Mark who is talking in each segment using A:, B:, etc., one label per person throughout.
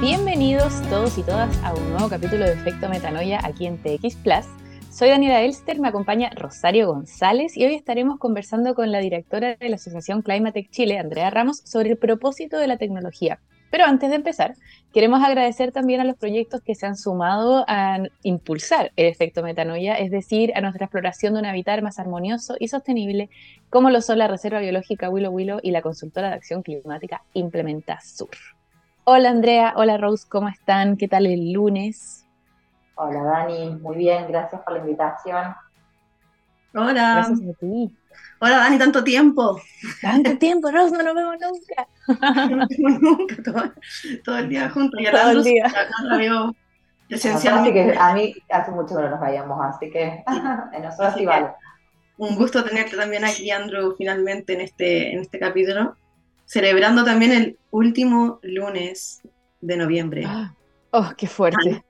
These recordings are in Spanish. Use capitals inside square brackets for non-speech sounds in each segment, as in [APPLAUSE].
A: Bienvenidos todos y todas a un nuevo capítulo de Efecto Metanoia aquí en TX Plus. Soy Daniela Elster, me acompaña Rosario González y hoy estaremos conversando con la directora de la Asociación Climatech Chile, Andrea Ramos, sobre el propósito de la tecnología. Pero antes de empezar, queremos agradecer también a los proyectos que se han sumado a impulsar el efecto metanoia, es decir, a nuestra exploración de un hábitat más armonioso y sostenible, como lo son la Reserva Biológica Willow Willow y la consultora de acción climática Implementa Sur. Hola Andrea, hola Rose, ¿cómo están? ¿Qué tal el lunes?
B: Hola Dani, muy bien, gracias por la invitación.
C: Hola.
A: Gracias a ti.
C: Hola Dani, tanto tiempo.
A: Tanto tiempo, Rose, no nos vemos nunca. [LAUGHS]
C: nunca, todo, el día juntos. Y a
A: Todo el día.
C: la veo
B: Así que a mí hace mucho que no nos veíamos, así que [LAUGHS] en nosotros
C: Así
B: sí
C: que-
B: vale.
C: Un gusto tenerte también aquí, Andrew, finalmente en este, en este capítulo. Celebrando también el último lunes de noviembre.
A: Oh, qué fuerte,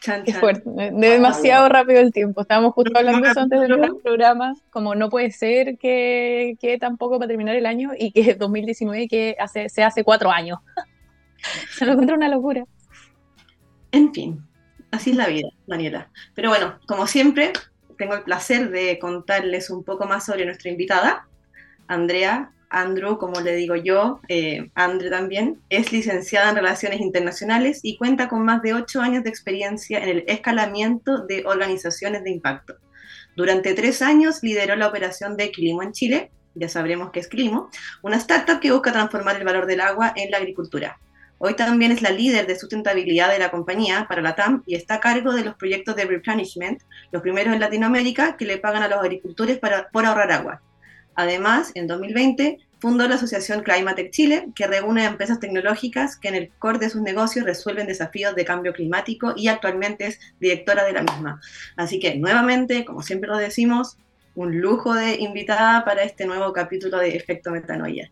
C: Chan,
A: qué fuerte. De demasiado rápido el tiempo. Estábamos justo hablando eso antes de
C: capítulo.
A: empezar el programa, como no puede ser que, que tampoco para terminar el año y que 2019 que hace, se hace cuatro años. [LAUGHS] Se lo encuentro una locura.
C: En fin, así es la vida, Daniela. Pero bueno, como siempre, tengo el placer de contarles un poco más sobre nuestra invitada, Andrea. Andrew, como le digo yo, eh, Andre también, es licenciada en Relaciones Internacionales y cuenta con más de ocho años de experiencia en el escalamiento de organizaciones de impacto. Durante tres años lideró la operación de Quilimo en Chile, ya sabremos qué es Quilimo, una startup que busca transformar el valor del agua en la agricultura. Hoy también es la líder de sustentabilidad de la compañía para la TAM y está a cargo de los proyectos de replenishment, los primeros en Latinoamérica que le pagan a los agricultores para, por ahorrar agua. Además, en 2020 fundó la asociación Climatech Chile, que reúne a empresas tecnológicas que en el core de sus negocios resuelven desafíos de cambio climático y actualmente es directora de la misma. Así que nuevamente, como siempre lo decimos, un lujo de invitada para este nuevo capítulo de Efecto Metanoia.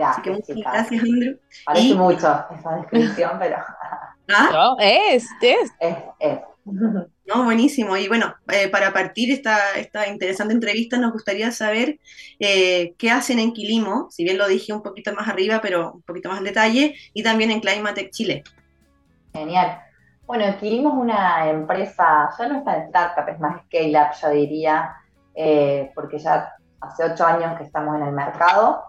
C: Así que
B: Gracias,
C: muchas
B: chicas.
C: gracias, Andrew.
B: Parece
C: Y-
B: mucho esa descripción, pero [LAUGHS]
C: Ah,
A: No, es, es.
B: es, es. [LAUGHS]
C: No, buenísimo. Y bueno, eh, para partir esta, esta interesante entrevista, nos gustaría saber eh, qué hacen en Quilimo, si bien lo dije un poquito más arriba, pero un poquito más en detalle, y también en Climatech Chile.
B: Genial. Bueno, adquirimos una empresa, ya no está en startup, es más scale-up, yo diría, eh, porque ya hace ocho años que estamos en el mercado.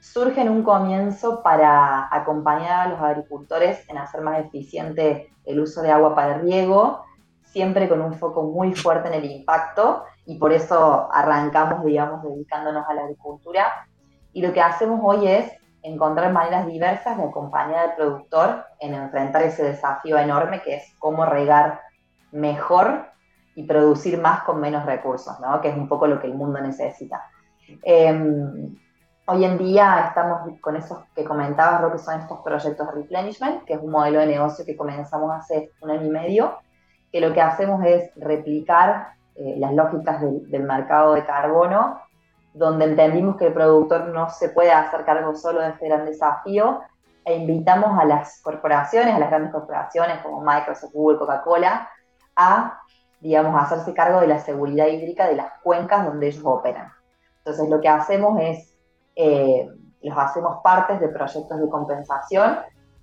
B: Surge en un comienzo para acompañar a los agricultores en hacer más eficiente el uso de agua para riego, siempre con un foco muy fuerte en el impacto y por eso arrancamos, digamos, dedicándonos a la agricultura. Y lo que hacemos hoy es encontrar maneras diversas de acompañar al productor en enfrentar ese desafío enorme que es cómo regar mejor y producir más con menos recursos, ¿no? que es un poco lo que el mundo necesita. Eh, hoy en día estamos con esos que comentabas, lo que son estos proyectos de replenishment, que es un modelo de negocio que comenzamos hace un año y medio, que lo que hacemos es replicar eh, las lógicas del, del mercado de carbono donde entendimos que el productor no se puede hacer cargo solo de este gran desafío e invitamos a las corporaciones, a las grandes corporaciones como Microsoft, Google, Coca-Cola, a, digamos, hacerse cargo de la seguridad hídrica de las cuencas donde ellos operan. Entonces lo que hacemos es, eh, los hacemos partes de proyectos de compensación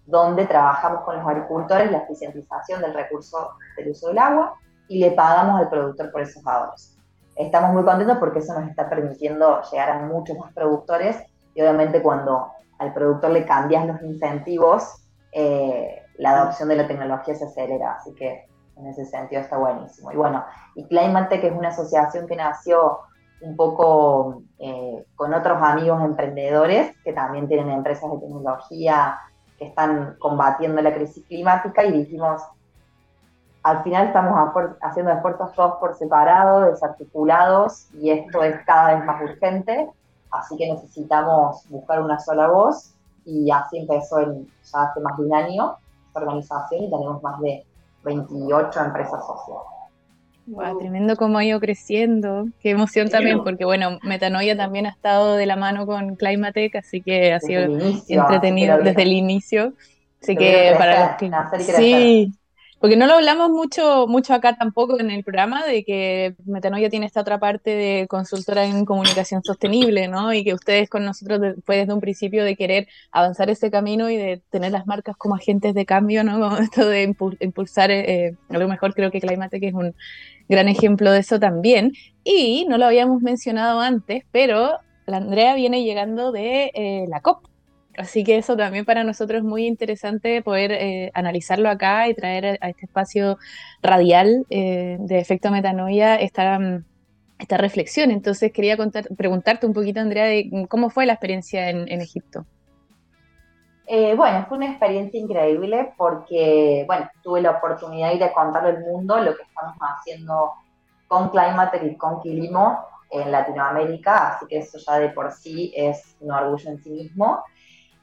B: donde trabajamos con los agricultores la eficientización del recurso del uso del agua y le pagamos al productor por esos ahorros estamos muy contentos porque eso nos está permitiendo llegar a muchos más productores y obviamente cuando al productor le cambias los incentivos, eh, la adopción de la tecnología se acelera, así que en ese sentido está buenísimo. Y bueno, y Climatech es una asociación que nació un poco eh, con otros amigos emprendedores que también tienen empresas de tecnología que están combatiendo la crisis climática y dijimos, al final estamos haciendo esfuerzos todos por separado, desarticulados, y esto es cada vez más urgente, así que necesitamos buscar una sola voz, y así empezó ya hace más de un año esta organización y tenemos más de 28 empresas sociales.
A: Wow, tremendo cómo ha ido creciendo. Qué emoción también, porque bueno, Metanoia también ha estado de la mano con Climatech, así que ha sido entretenido desde el inicio. Así que para los que sí, Porque no lo hablamos mucho, mucho acá tampoco en el programa, de que Metanoia tiene esta otra parte de consultora en comunicación sostenible, ¿no? Y que ustedes con nosotros fue desde un principio de querer avanzar ese camino y de tener las marcas como agentes de cambio, ¿no? [LAUGHS] esto de impulsar, eh, a lo mejor creo que Climatec es un gran ejemplo de eso también. Y no lo habíamos mencionado antes, pero la Andrea viene llegando de eh, la COP, Así que eso también para nosotros es muy interesante poder eh, analizarlo acá y traer a este espacio radial eh, de efecto metanoia esta, mm, esta reflexión. Entonces quería preguntarte un poquito, Andrea, de mm, cómo fue la experiencia en, Egipto.
B: Eh, bueno, fue una experiencia increíble porque, bueno, tuve la oportunidad de contarle al mundo lo que estamos haciendo con Climate y con Quilimo en Latinoamérica, así que eso ya de por sí es un orgullo en sí mismo.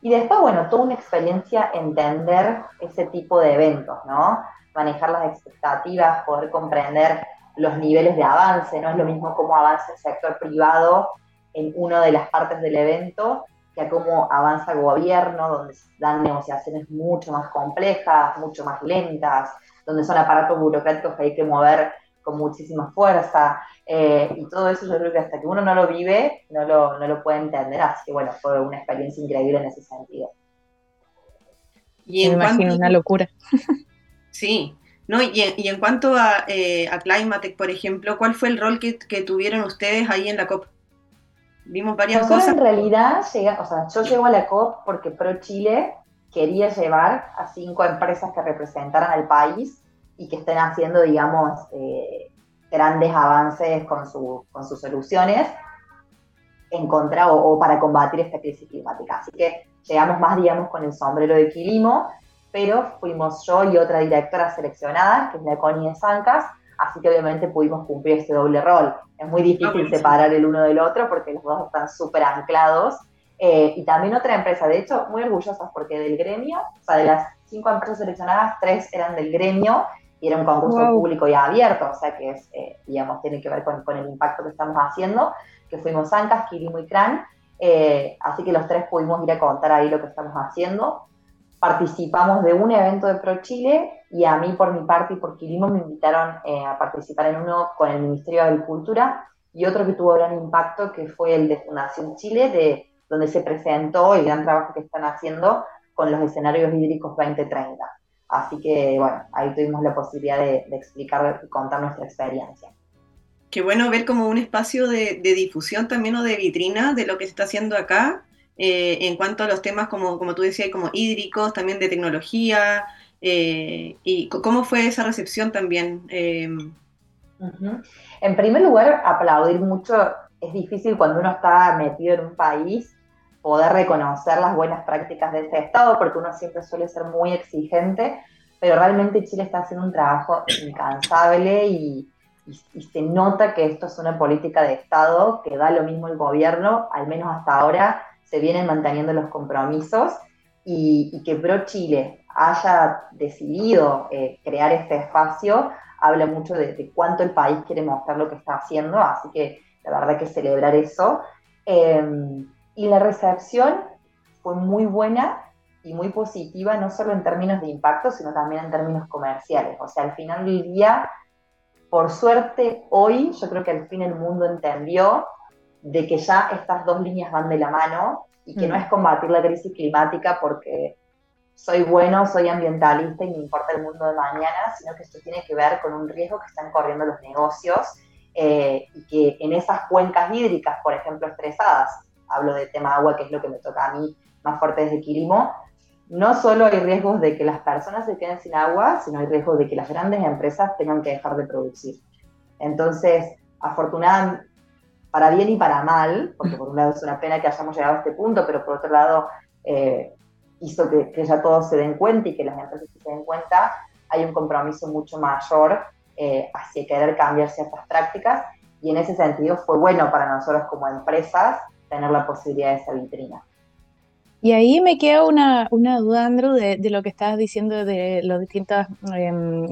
B: Y después, bueno, toda una experiencia entender ese tipo de eventos, ¿no? Manejar las expectativas, poder comprender los niveles de avance, no es lo mismo cómo avanza el sector privado en una de las partes del evento que a cómo avanza el gobierno, donde dan negociaciones mucho más complejas, mucho más lentas, donde son aparatos burocráticos que hay que mover con muchísima fuerza. Eh, y todo eso yo creo que hasta que uno no lo vive, no lo, no lo puede entender. Así que bueno, fue una experiencia increíble en ese sentido.
A: Y en Me imagino una locura. [LAUGHS]
C: Sí, no, y, en, y en cuanto a, eh, a Climatec, por ejemplo, ¿cuál fue el rol que, que, tuvieron ustedes ahí en la COP? Vimos varias cosas.
B: En realidad, llega, o sea, yo llego a la COP porque Pro Chile quería llevar a cinco empresas que representaran al país y que estén haciendo, digamos, eh, grandes avances con, con, sus soluciones en contra o, para combatir esta crisis climática. Así que llegamos más, digamos, con el sombrero de Quilimo, pero fuimos yo y otra directora seleccionada, que es la Connie de Sancas, así que obviamente pudimos cumplir este doble rol. Es muy difícil ah, separar el uno del otro porque los dos están súper anclados. Eh, y también otra empresa, de hecho, muy orgullosas porque del gremio, o sea, de las cinco empresas seleccionadas, tres eran del gremio y era un concurso público y abierto, o sea que es, eh, digamos, tiene que ver con, con, el impacto que estamos haciendo, que fuimos Ancas, Kirimo y Cran, eh, así que los tres pudimos ir a contar ahí lo que estamos haciendo. Participamos de un evento de Pro Chile y a mí por mi parte y por Quirimo me invitaron eh, a participar en uno con el Ministerio de Agricultura y otro que tuvo gran impacto que fue el de Fundación Chile, de, donde se presentó el gran trabajo que están haciendo con los escenarios hídricos 2030. Así que, bueno, ahí tuvimos la posibilidad de, explicar y contar nuestra experiencia.
C: Qué bueno ver como un espacio de, difusión también o de vitrina de lo que se está haciendo acá eh, en cuanto a los temas como, como tú decías, como hídricos, también de tecnología, eh, y cómo fue esa recepción también.
B: Em, en primer lugar, aplaudir mucho es difícil cuando uno está metido en un país poder reconocer las buenas prácticas de este Estado, porque uno siempre suele ser muy exigente, pero realmente Chile está haciendo un trabajo incansable y, se nota que esto es una política de Estado que da lo mismo el gobierno, al menos hasta ahora se vienen manteniendo los compromisos y, que Pro Chile haya decidido eh, crear este espacio habla mucho de, de, cuánto el país quiere mostrar lo que está haciendo, así que la verdad que celebrar eso. Eh, y la recepción fue muy buena y muy positiva, no solo en términos de impacto, sino también en términos comerciales. O sea, al final del día, por suerte, hoy yo creo que al fin el mundo entendió de que ya estas dos líneas van de la mano y que no mm. es combatir la crisis climática porque soy bueno, soy ambientalista y me importa el mundo de mañana, sino que esto tiene que ver con un riesgo que están corriendo los negocios eh, y que en esas cuencas hídricas, por ejemplo, estresadas, hablo de tema agua, que es lo que me toca a mí más fuerte desde Quilimo, no solo hay riesgos de que las personas se queden sin agua, sino hay riesgos de que las grandes empresas tengan que dejar de producir. Entonces, afortunadamente, para bien y para mal, porque por un lado es una pena que hayamos llegado a este punto, pero por otro lado eh, hizo que, ya todos se den cuenta y que las empresas se den cuenta, hay un compromiso mucho mayor eh, hacia querer cambiar ciertas prácticas y en ese sentido fue bueno para nosotros como empresas tener la posibilidad de esa vitrina.
A: Y ahí me queda una, una duda, Andrew, de, de, lo que estabas diciendo de las distintas em,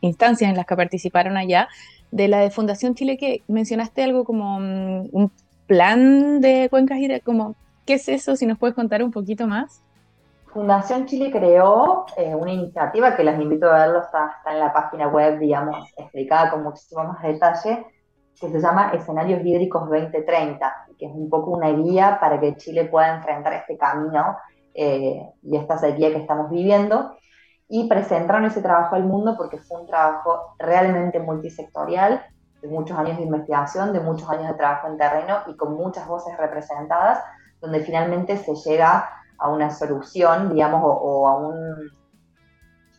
A: instancias en las que participaron allá, de la de Fundación Chile, que mencionaste algo como mm, un plan de cuencas y como, ¿qué es eso? Si nos puedes contar un poquito más.
B: Fundación Chile creó eh, una iniciativa que les invito a verlo, está, está, en la página web, digamos, explicada con muchísimo más detalle, que se llama Escenarios Hídricos 2030, que es un poco una guía para que Chile pueda enfrentar este camino eh, y esta sequía que estamos viviendo. Y presentaron ese trabajo al mundo porque fue un trabajo realmente multisectorial, de muchos años de investigación, de muchos años de trabajo en terreno y con muchas voces representadas, donde finalmente se llega a una solución, digamos, o, a, un,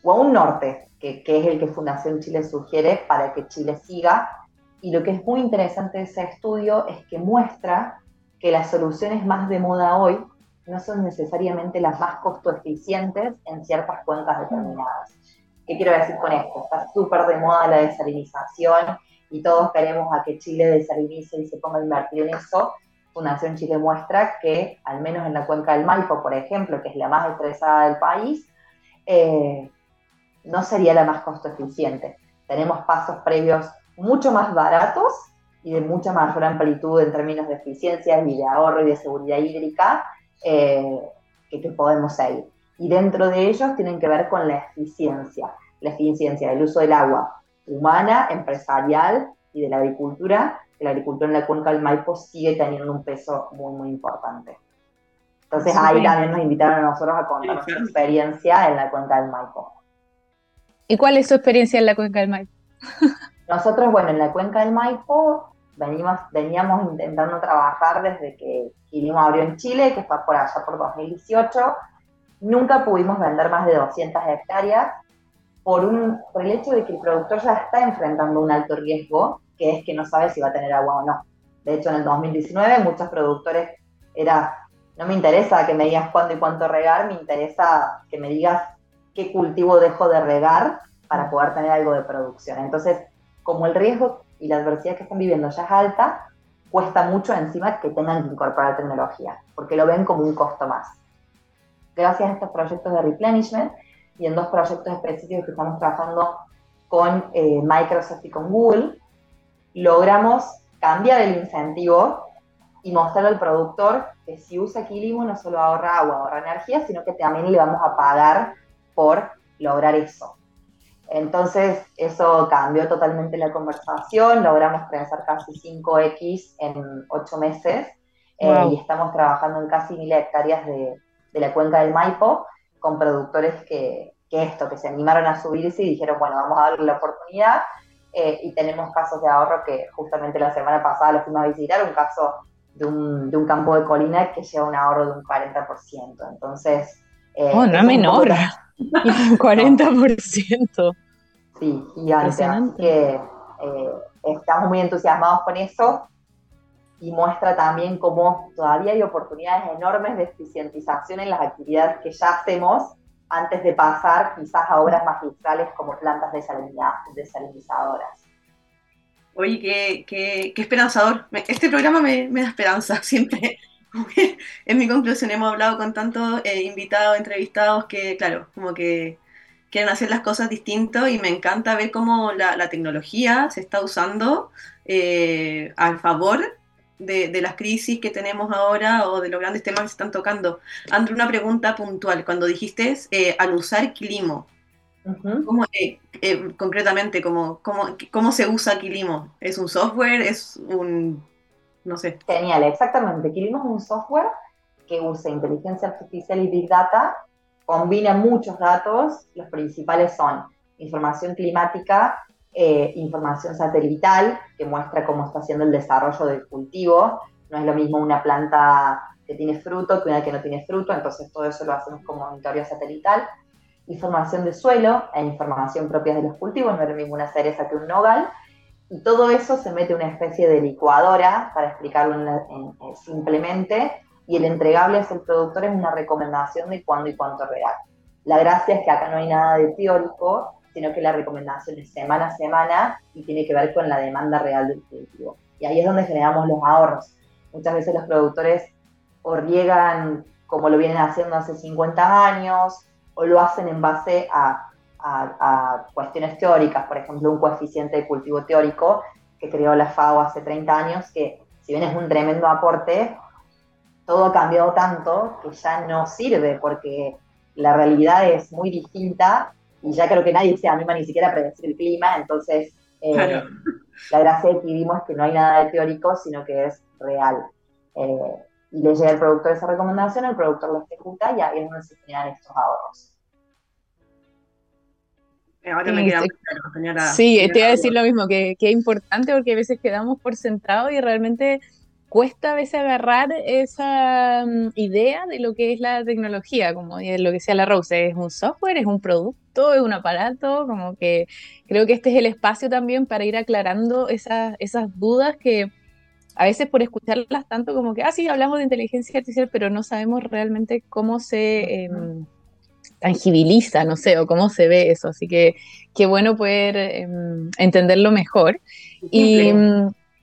B: o a un norte, que, que, es el que Fundación Chile sugiere para que Chile siga. Y lo que es muy interesante de ese estudio es que muestra que las soluciones más de moda hoy no son necesariamente las más costo eficientes en ciertas cuencas determinadas. ¿Qué quiero decir con esto? Está súper de moda la desalinización y todos queremos a que Chile desalinice y se ponga a invertir en eso. Fundación Chile muestra que, al menos en la cuenca del Maipo, por ejemplo, que es la más estresada del país, eh, no sería la más costo eficiente. Tenemos pasos previos mucho más baratos y de mucha mayor amplitud en términos de eficiencia y de ahorro y de seguridad hídrica eh, que, que podemos seguir. Y dentro de ellos tienen que ver con la eficiencia, la eficiencia del uso del agua humana, empresarial y de la agricultura, la agricultura en la cuenca del Maipo sigue teniendo un peso muy, muy importante. Entonces ahí también nos invitaron a nosotros a contar nuestra experiencia en la cuenca del Maipo.
A: ¿Y cuál es su experiencia en la cuenca del Maipo? [LAUGHS]
B: Nosotros, bueno, en la cuenca del Maipo venimos, veníamos intentando trabajar desde que Quilimo abrió en Chile, que fue por allá por 2018. Nunca pudimos vender más de 200 hectáreas por, un, por el hecho de que el productor ya está enfrentando un alto riesgo, que es que no sabe si va a tener agua o no. De hecho, en el 2019 muchos productores era, no me interesa que me digas cuándo y cuánto regar, me interesa que me digas qué cultivo dejo de regar para poder tener algo de producción. Entonces, como el riesgo y la adversidad que están viviendo ya es alta, cuesta mucho encima que tengan que incorporar tecnología, porque lo ven como un costo más. Gracias a estos proyectos de replenishment y en dos proyectos específicos que estamos trabajando con eh, Microsoft y con Google, logramos cambiar el incentivo y mostrar al productor que si usa Kilimo no solo ahorra agua, ahorra energía, sino que también le vamos a pagar por lograr eso. Entonces, eso cambió totalmente la conversación, logramos crecer casi 5X en 8 meses eh, y estamos trabajando en casi mil hectáreas de, de, la cuenca del Maipo con productores que, que, esto, que se animaron a subirse y dijeron, bueno, vamos a darle la oportunidad. Eh, y tenemos casos de ahorro que justamente la semana pasada lo fuimos a visitar, un caso de un, de un campo de colina que lleva un ahorro de un 40%. Entonces...
A: Eh, oh, no menor. [LAUGHS] 40%.
B: Sí, gigante. Así que eh, estamos muy entusiasmados con eso y muestra también cómo todavía hay oportunidades enormes de eficientización en las actividades que ya hacemos antes de pasar quizás a obras magistrales como plantas desalinizadoras.
C: Oye, qué, qué, qué, esperanzador. Este programa me, me da esperanza [LAUGHS] siempre. [LAUGHS] en mi conclusión hemos hablado con tantos eh, invitados, entrevistados, que claro, como que quieren hacer las cosas distinto y me encanta ver cómo la, tecnología se está usando eh, al favor de, las crisis que tenemos ahora o de los grandes temas que se están tocando. Andrew, una pregunta puntual. Cuando dijiste eh, al usar Quilimo, ¿cómo, eh, concretamente, cómo, cómo, cómo se usa Quilimo? ¿Es un software? ¿Es un no sé.
B: Genial, exactamente. Quilimo es un software que usa inteligencia artificial y big data, combina muchos datos, los principales son información climática, eh, información satelital, que muestra cómo está haciendo el desarrollo del cultivo. No es lo mismo una planta que tiene fruto que una que no tiene fruto, entonces todo eso lo hacemos como monitoreo satelital. Información de suelo e información propia de los cultivos, no es lo mismo una cereza que un nogal. Y todo eso se mete en una especie de licuadora, para explicarlo simplemente, y el entregable es el productor es una recomendación de cuándo y cuánto regar. La gracia es que acá no hay nada de teórico, sino que la recomendación es semana a semana y tiene que ver con la demanda real del cultivo. Y ahí es donde generamos los ahorros. Muchas veces los productores o riegan como lo vienen haciendo hace 50 años, o lo hacen en base a a, cuestiones teóricas, por ejemplo, un coeficiente de cultivo teórico que creó la FAO hace 30 años, que si bien es un tremendo aporte, todo ha cambiado tanto que ya no sirve porque la realidad es muy distinta y ya creo que nadie se anima ni siquiera a predecir el clima, entonces eh, la gracia de vivimos es que no hay nada de teórico, sino que es real. Eh, y le llega al productor esa recomendación, el productor lo ejecuta y ahí es donde se generan estos ahorros.
C: Ahora me queda claro, señora.
A: Sí, te iba a decir lo mismo, que, que es importante porque a veces quedamos por sentado y realmente cuesta a veces agarrar esa mm, idea de lo que es la tecnología, como lo que decía la Rose, es un software, es un producto, es un aparato, como que creo que este es el espacio también para ir aclarando esas, esas dudas que a veces por escucharlas tanto como que, ah, sí, hablamos de inteligencia artificial, pero no sabemos realmente cómo se em, tangibiliza, no sé, o cómo se ve eso, así que qué bueno poder em, entenderlo mejor. Y...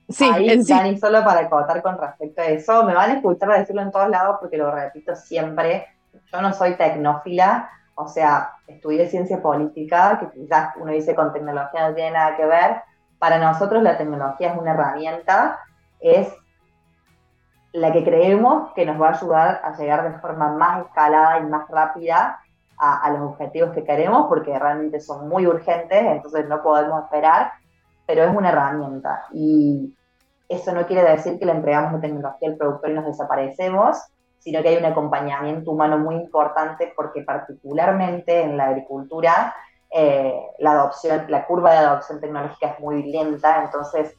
B: Sí, Ahí, Dani, solo para acotar con respecto a eso, me van a escuchar decirlo en todos lados porque lo repito siempre, yo no soy tecnófila, o sea, estudié ciencia política, que quizás uno dice con tecnología no tiene nada que ver, para nosotros la tecnología es una herramienta, es la que creemos que nos va a ayudar a llegar de forma más escalada y más rápida a, a los objetivos que queremos, porque realmente son muy urgentes, entonces no podemos esperar pero es una herramienta. Y eso no quiere decir que le entregamos la tecnología al productor y nos desaparecemos, sino que hay un acompañamiento humano muy importante porque particularmente en la agricultura eh, la adopción, la curva de adopción tecnológica es muy lenta, entonces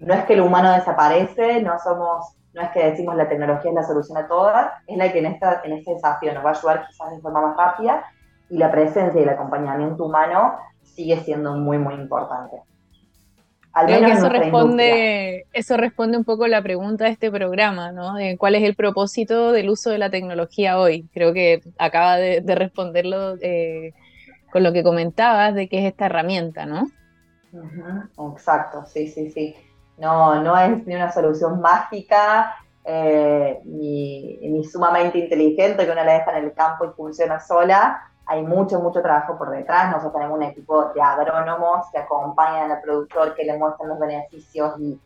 B: no es que el humano desaparece, no somos, no es que decimos la tecnología es la solución a todas, es la que en, esta, en este desafío nos va a ayudar quizás de forma más rápida y la presencia y el acompañamiento humano sigue siendo muy, muy importante.
A: Creo que eso responde, eso responde un poco la pregunta de este programa, ¿no? ¿Cuál es el propósito del uso de la tecnología hoy? Creo que acaba de, responderlo eh, con lo que comentabas de qué es esta herramienta, ¿no?
B: Exacto, sí, sí, sí. No, no es ni una solución mágica, eh, ni, sumamente inteligente que uno la deja en el campo y funciona sola, hay mucho, mucho trabajo por detrás. Nosotros tenemos un equipo de agrónomos que acompañan al productor, que le muestran los beneficios y,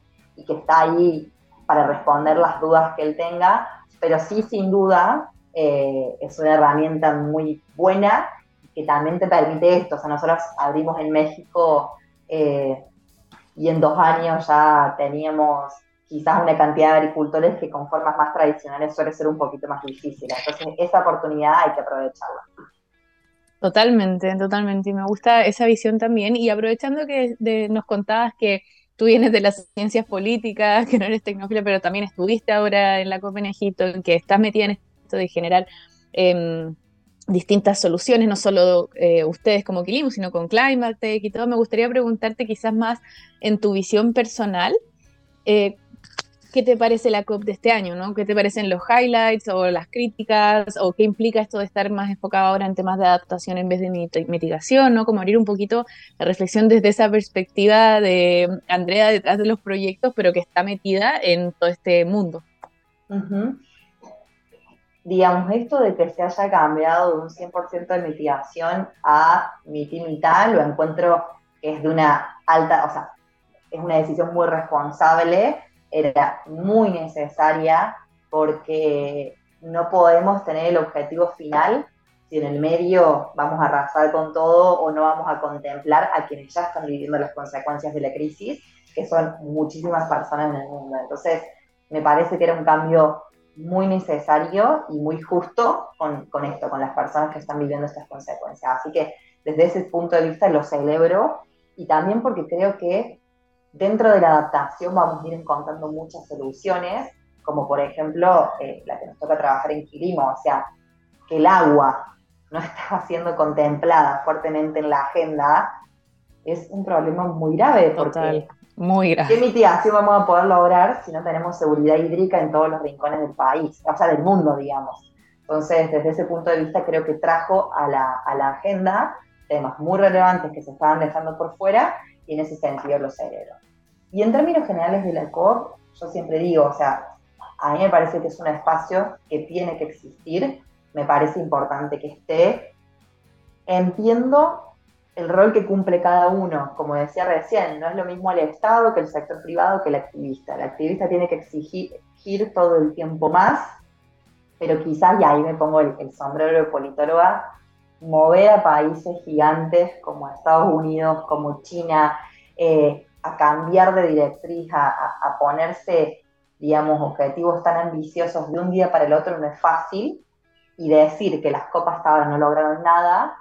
B: que está ahí para responder las dudas que él tenga. Pero sí, sin duda, eh, es una herramienta muy buena que también te permite esto. O sea, nosotros abrimos en México eh, y en dos años ya teníamos quizás una cantidad de agricultores que con formas más tradicionales suele ser un poquito más difícil. Entonces, esa oportunidad hay que aprovecharla.
A: Totalmente, totalmente. Y me gusta esa visión también. Y aprovechando que nos contabas que tú vienes de las ciencias políticas, que no eres tecnófila, pero también estuviste ahora en la COP en Egipto, que estás metida en esto de generar em, distintas soluciones, no solo eh, ustedes como Quilimo, sino con Climate y todo. Me gustaría preguntarte quizás más en tu visión personal, eh, qué te parece la COP de este año, ¿no? ¿Qué te parecen los highlights o las críticas o qué implica esto de estar más enfocado ahora en temas de adaptación en vez de mitigación, ¿no? Como abrir un poquito la reflexión desde esa perspectiva de Andrea detrás de los proyectos, pero que está metida en todo este mundo.
B: Digamos, esto de que se haya cambiado de un 100% de mitigación a mitad lo encuentro que es de una alta, o sea, es una decisión muy responsable era muy necesaria porque no podemos tener el objetivo final si en el medio vamos a arrasar con todo o no vamos a contemplar a quienes ya están viviendo las consecuencias de la crisis, que son muchísimas personas en el mundo. Entonces, me parece que era un cambio muy necesario y muy justo con, con esto, con las personas que están viviendo estas consecuencias. Así que desde ese punto de vista lo celebro y también porque creo que Dentro de la adaptación vamos a ir encontrando muchas soluciones, como por ejemplo eh, la que nos toca trabajar en Quilimo, o sea, que el agua no [LAUGHS] estaba siendo contemplada fuertemente en la agenda, es un problema muy grave.
A: Total, muy grave.
B: ¿Qué mitigación vamos a poder lograr si no tenemos seguridad hídrica en todos los rincones del país, o sea, del mundo, digamos? Entonces, desde ese punto de vista, creo que trajo a la, a la agenda temas muy relevantes que se estaban dejando por fuera y en ese sentido los celebro. Y en términos generales de la COP, yo siempre digo, o sea, a mí me parece que es un espacio que tiene que existir, me parece importante que esté. Entiendo el rol que cumple cada uno, como decía recién, no es lo mismo el Estado que el sector privado que el activista. El activista tiene que exigir todo el tiempo más pero quizás, y ahí me pongo el, sombrero de politóloga, mover a países gigantes como Estados Unidos, como China, eh, a cambiar de directriz, a, ponerse, digamos, objetivos tan ambiciosos de un día para el otro no es fácil, y decir que las copas estaban no lograron nada,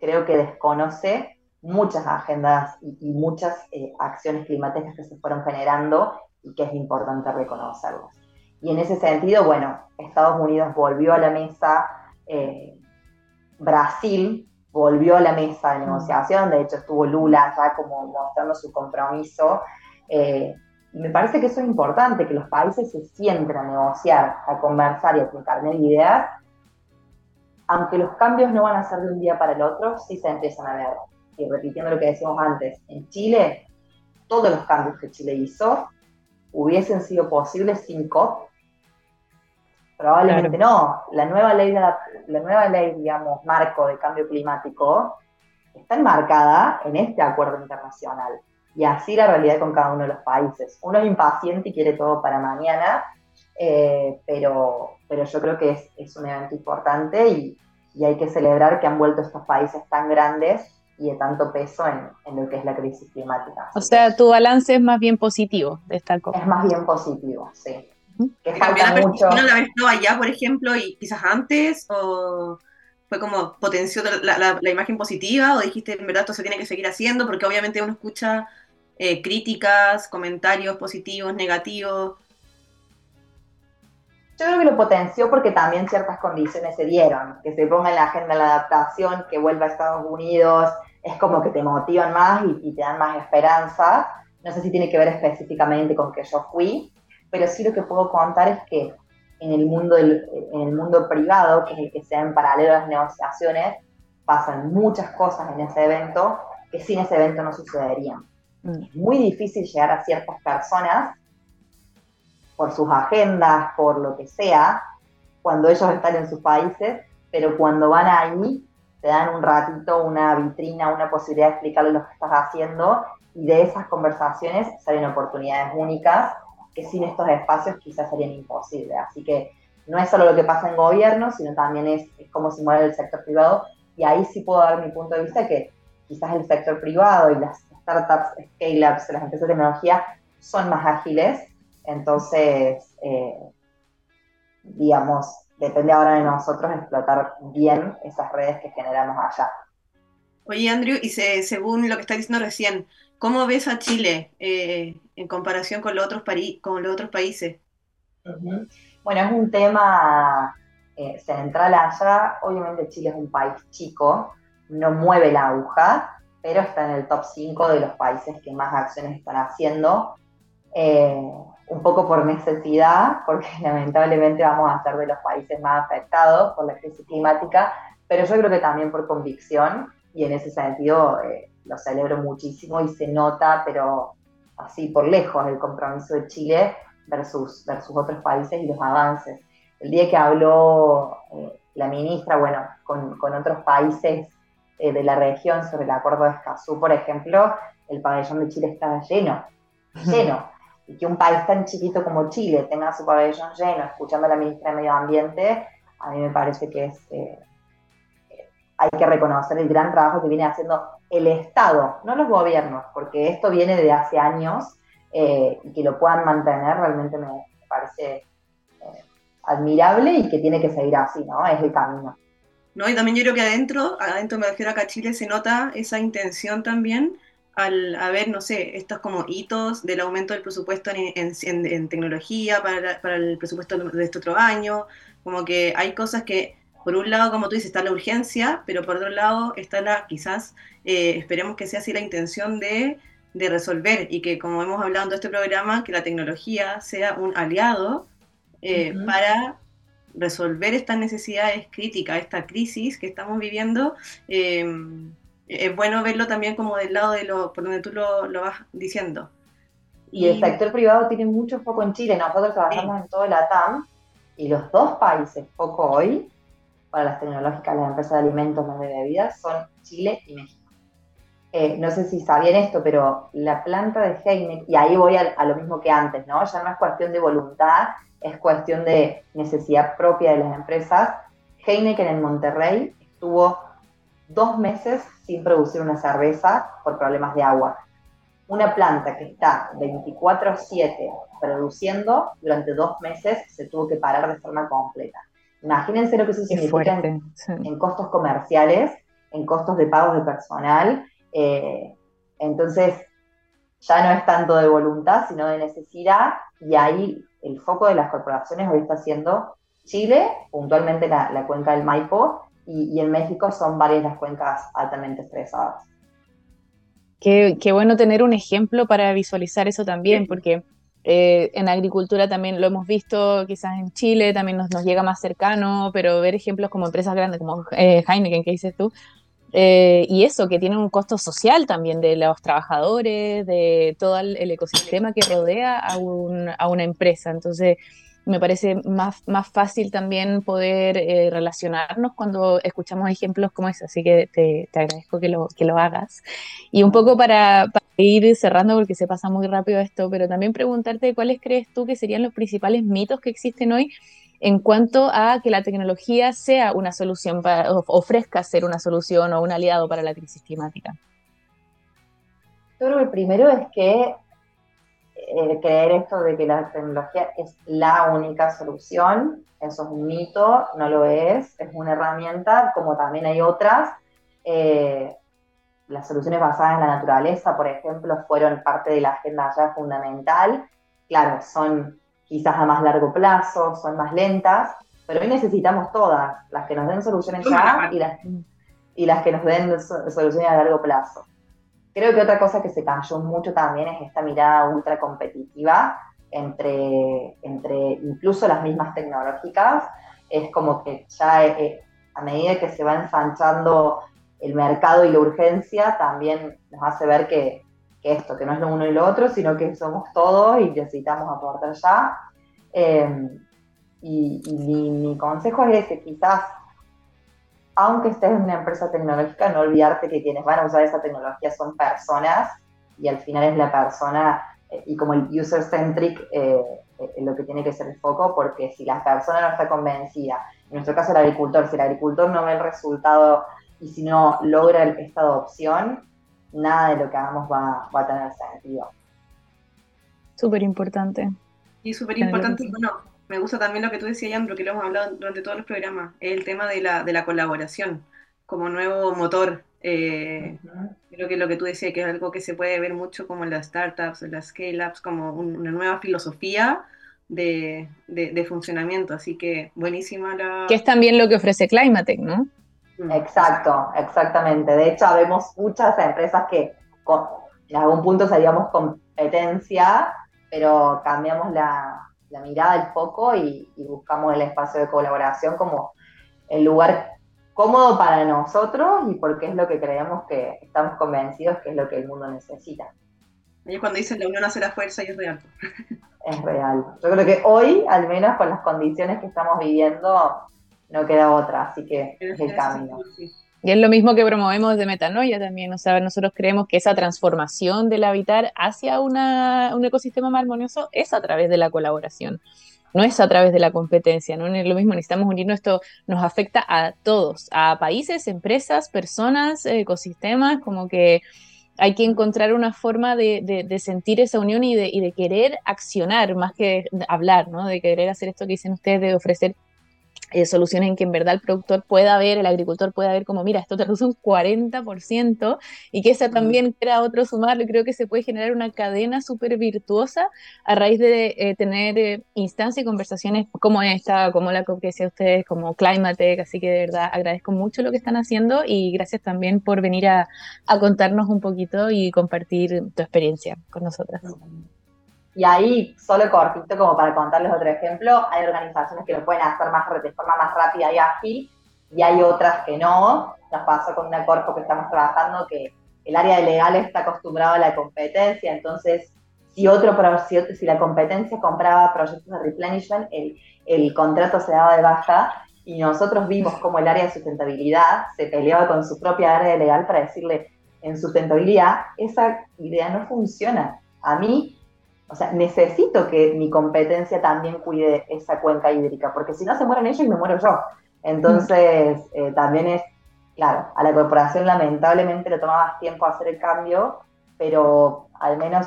B: creo que desconoce muchas agendas y, muchas eh, acciones climáticas que se fueron generando y que es importante reconocerlas. Y en ese sentido, bueno, Estados Unidos volvió a la mesa, eh, Brasil volvió a la mesa de negociación, de hecho estuvo Lula ya como mostrando su compromiso. Eh, y me parece que eso es importante, que los países se sienten a negociar, a conversar y a intercambiar ideas, aunque los cambios no van a ser de un día para el otro, sí se empiezan a ver. Y repitiendo lo que decíamos antes, en Chile, todos los cambios que Chile hizo hubiesen sido posibles sin COP Probablemente no. La nueva ley, de la, nueva ley, digamos, marco de cambio climático está enmarcada en este acuerdo internacional. Y así la realidad con cada uno de los países. Uno es impaciente y quiere todo para mañana, eh, pero, pero yo creo que es, es un evento importante y, y, hay que celebrar que han vuelto estos países tan grandes y de tanto peso en, en lo que es la crisis climática.
A: o sea, tu balance es más bien positivo de esta cosa.
B: Es más bien positivo, sí
C: que falta la mucho. ¿No la haber estado allá, por ejemplo, y quizás antes? ¿O fue como potenció la, imagen positiva? ¿O dijiste, en verdad, esto se tiene que seguir haciendo? Porque obviamente uno escucha eh, críticas, comentarios positivos, negativos.
B: Yo creo que lo potenció porque también ciertas condiciones se dieron, que se ponga en la agenda la adaptación, que vuelva a Estados Unidos, es como que te motivan más y, y te dan más esperanza. No sé si tiene que ver específicamente con que yo fui, pero sí lo que puedo contar es que en el mundo, en el mundo privado, que es el que se da en paralelo a las negociaciones, pasan muchas cosas en ese evento que sin ese evento no sucederían. Mm. Es muy difícil llegar a ciertas personas por sus agendas, por lo que sea, cuando ellos están en sus países, pero cuando van ahí te dan un ratito, una vitrina, una posibilidad de explicarles lo que estás haciendo y de esas conversaciones salen oportunidades únicas que sin estos espacios quizás serían imposibles. Así que no es solo lo que pasa en gobierno, sino también es, cómo se mueve el sector privado. Y ahí sí puedo dar mi punto de vista que quizás el sector privado y las startups, scale-ups, las empresas de tecnología son más ágiles. Entonces, eh, digamos, depende ahora de nosotros explotar bien esas redes que generamos allá.
C: Oye, Andrew, y según lo que está diciendo recién, ¿cómo ves a Chile eh, en comparación con los otros, con los otros países?
B: Bueno, es un tema eh, central allá. Obviamente Chile es un país chico, no mueve la aguja, pero está en el top 5 de los países que más acciones están haciendo. Eh, un poco por necesidad, porque [LAUGHS] lamentablemente vamos a ser de los países más afectados por la crisis climática, pero yo creo que también por convicción y en ese sentido eh, lo celebro muchísimo y se nota, pero así por lejos, el compromiso de Chile versus, versus otros países y los avances. El día que habló eh, la ministra, bueno, con, con otros países eh, de la región sobre el acuerdo de Escazú, por ejemplo, el pabellón de Chile estaba lleno, [LAUGHS] lleno. Y que un país tan chiquito como Chile tenga su pabellón lleno, escuchando a la ministra de Medio Ambiente, a mí me parece que es hay que reconocer el gran trabajo que viene haciendo el Estado, no los gobiernos, porque esto viene de hace años eh, y que lo puedan mantener realmente me parece eh, admirable y que tiene que seguir así, ¿no? Es el camino.
C: No, y también yo creo que adentro, adentro me refiero acá a Chile, se nota esa intención también al haber, no sé, estos como hitos del aumento del presupuesto en, tecnología para, para, el presupuesto de este otro año, como que hay cosas que por un lado, como tú dices, está la urgencia, pero por otro lado está la, quizás, eh, esperemos que sea así la intención de, resolver y que, como hemos hablado en este programa, que la tecnología sea un aliado eh, para resolver estas necesidades críticas, esta crisis que estamos viviendo. Em, es bueno verlo también como del lado de lo, por donde tú lo, vas diciendo.
B: Y, el sector privado tiene mucho foco en Chile. Nosotros trabajamos en todo el ATAM y los dos países foco hoy para las tecnológicas, las empresas de alimentos, las de bebidas, son Chile y México. eh, no sé si sabían esto, pero la planta de Heineken, y ahí voy a, lo mismo que antes, ¿no? Ya no es cuestión de voluntad, es cuestión de necesidad propia de las empresas. Heineken en Monterrey estuvo dos meses sin producir una cerveza por problemas de agua. Una planta que está 24/7 produciendo, durante dos meses se tuvo que parar de forma completa. Imagínense lo que eso significa en, costos comerciales, en costos de pagos de personal. Eh, entonces, ya no es tanto de voluntad, sino de necesidad, y ahí el foco de las corporaciones hoy está siendo Chile, puntualmente la, cuenca del Maipo, y, en México son varias las cuencas altamente estresadas.
A: Qué, qué bueno tener un ejemplo para visualizar eso también, porque eh, en agricultura también lo hemos visto, quizás en Chile también nos, nos llega más cercano, pero ver ejemplos como empresas grandes como eh, Heineken, que dices tú, eh, y eso, que tiene un costo social también de los trabajadores, de todo el, ecosistema que rodea a, un, a una empresa. Entonces, me parece más, más fácil también poder eh, relacionarnos cuando escuchamos ejemplos como ese, así que te, te agradezco que lo, que lo hagas. Y un poco para, para, ir cerrando, porque se pasa muy rápido esto, pero también preguntarte cuáles crees tú que serían los principales mitos que existen hoy en cuanto a que la tecnología sea una solución, para, ofrezca ser una solución o un aliado para la crisis climática.
B: Yo el primero es que eh, creer esto de que la tecnología es la única solución, eso es un mito, no lo es, es una herramienta, como también hay otras. Eh, las soluciones basadas en la naturaleza, por ejemplo, fueron parte de la agenda ya fundamental. Claro, son quizás a más largo plazo, son más lentas, pero hoy necesitamos todas, las que nos den soluciones ya y las, y las que nos den soluciones a largo plazo. Creo que otra cosa que se cayó mucho también es esta mirada ultra competitiva entre, entre incluso las mismas tecnológicas. Es como que ya eh, a medida que se va ensanchando el mercado y la urgencia, también nos hace ver que, esto, que no es lo uno y lo otro, sino que somos todos y necesitamos aportar ya. Em, y, mi, consejo es ese, quizás aunque estés en una empresa tecnológica, no olvidarte que quienes van a usar esa tecnología son personas y al final es la persona eh, y como el user-centric eh, eh, lo que tiene que ser el foco, porque si la persona no está convencida, en nuestro caso el agricultor, si el agricultor no ve el resultado y si no logra esta adopción, nada de lo que hagamos va, va a tener sentido.
A: Súper importante.
C: Y súper importante, bueno, me gusta también lo que tú decías, Yandro, que lo hemos hablado durante todos los programas, el tema de la, de la colaboración como nuevo motor. Eh, creo que lo que tú decías, que es algo que se puede ver mucho como en las startups, en las scale-ups, como una nueva filosofía de, de, funcionamiento. Así que buenísima la...
A: Que es también lo que ofrece Climatech, ¿no?
B: Mm. Exacto, exactamente. De hecho, vemos muchas empresas que en algún punto salíamos competencia, pero cambiamos la, la mirada, el foco y, buscamos el espacio de colaboración como el lugar cómodo para nosotros y porque es lo que creemos que estamos convencidos que es lo que el mundo necesita.
C: Y cuando dicen la unión hace la fuerza y es real.
B: Es real. Yo creo que hoy, al menos con las condiciones que estamos viviendo, no queda otra, así que es el camino.
A: Y es lo mismo que promovemos de metanoia también, o sea, nosotros creemos que esa transformación del habitar hacia un ecosistema más armonioso es a través de la colaboración, no es a través de la competencia, no es lo mismo, necesitamos unirnos, esto nos afecta a todos, a países, empresas, personas, ecosistemas, como que hay que encontrar una forma de, de, sentir esa unión y de, y de, querer accionar más que hablar, ¿no? De querer hacer esto que dicen ustedes, de ofrecer eh, soluciones en que en verdad el productor pueda ver, el agricultor pueda ver como, mira, esto te reduce un 40% y que esa también quiera otro sumarlo. Creo que se puede generar una cadena súper virtuosa a raíz de eh, tener eh, instancias y conversaciones como esta, como la que decía ustedes, como Climatech. Así que de verdad agradezco mucho lo que están haciendo y gracias también por venir a, a contarnos un poquito y compartir tu experiencia con nosotras.
B: Y ahí, solo cortito, como para contarles otro ejemplo, hay organizaciones que lo pueden hacer más, de forma más rápida y ágil, y hay otras que no. Nos pasó con una corpo que estamos trabajando que el área de legal está acostumbrado a la competencia, entonces si otro si, si la competencia compraba proyectos de replenishment, el, el contrato se daba de baja y nosotros vimos como el área de sustentabilidad se peleaba con su propia área legal para decirle, en sustentabilidad, esa idea no funciona. A mí, o sea, necesito que mi competencia también cuide esa cuenca hídrica, porque si no se mueren ellos y me muero yo. Entonces, eh, también es, claro, a la corporación lamentablemente le toma más tiempo hacer el cambio, pero al menos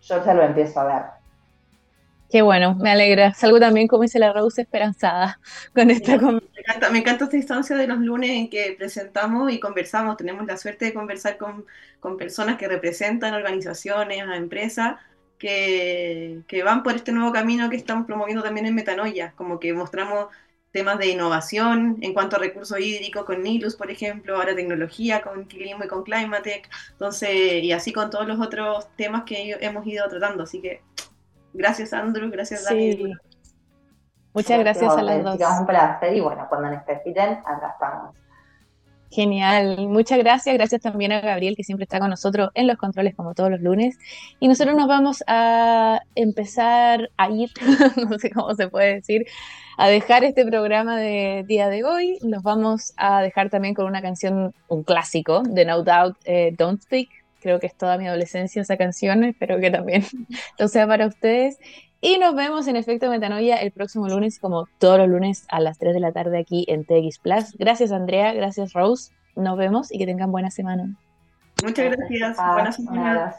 B: yo ya lo empiezo a ver.
A: Qué bueno, me alegra. Salgo también, como dice la Rose, esperanzada con esta
C: me encanta, me encanta esta instancia de los lunes en que presentamos y conversamos. Tenemos la suerte de conversar con, con personas que representan organizaciones, a empresas, que, que, van por este nuevo camino que estamos promoviendo también en Metanoia. Como que mostramos temas de innovación en cuanto a recursos hídricos con Nilus, por ejemplo, ahora tecnología con Clima y con Climatech. Entonces, y así con todos los otros temas que hemos ido tratando. Así que Gracias, Andrew. Gracias, Dani.
A: Muchas gracias a las dos.
B: un placer y bueno, cuando necesiten, acá estamos.
A: Genial, muchas gracias. Gracias también a Gabriel que siempre está con nosotros en los controles como todos los lunes. Y nosotros nos vamos a empezar a ir, [LAUGHS] no sé cómo se puede decir, a dejar este programa de día de hoy. Nos vamos a dejar también con una canción, un clásico de No Doubt, eh, Don't Speak, Creo que es toda mi adolescencia esa canción, espero que también [LAUGHS] lo sea para ustedes. Y nos vemos en Efecto Metanoia el próximo lunes, como todos los lunes a las 3 de la tarde aquí en TX Plus. Gracias Andrea, gracias Rose. Nos vemos y que tengan buena semana.
C: Muchas gracias. Buena semana.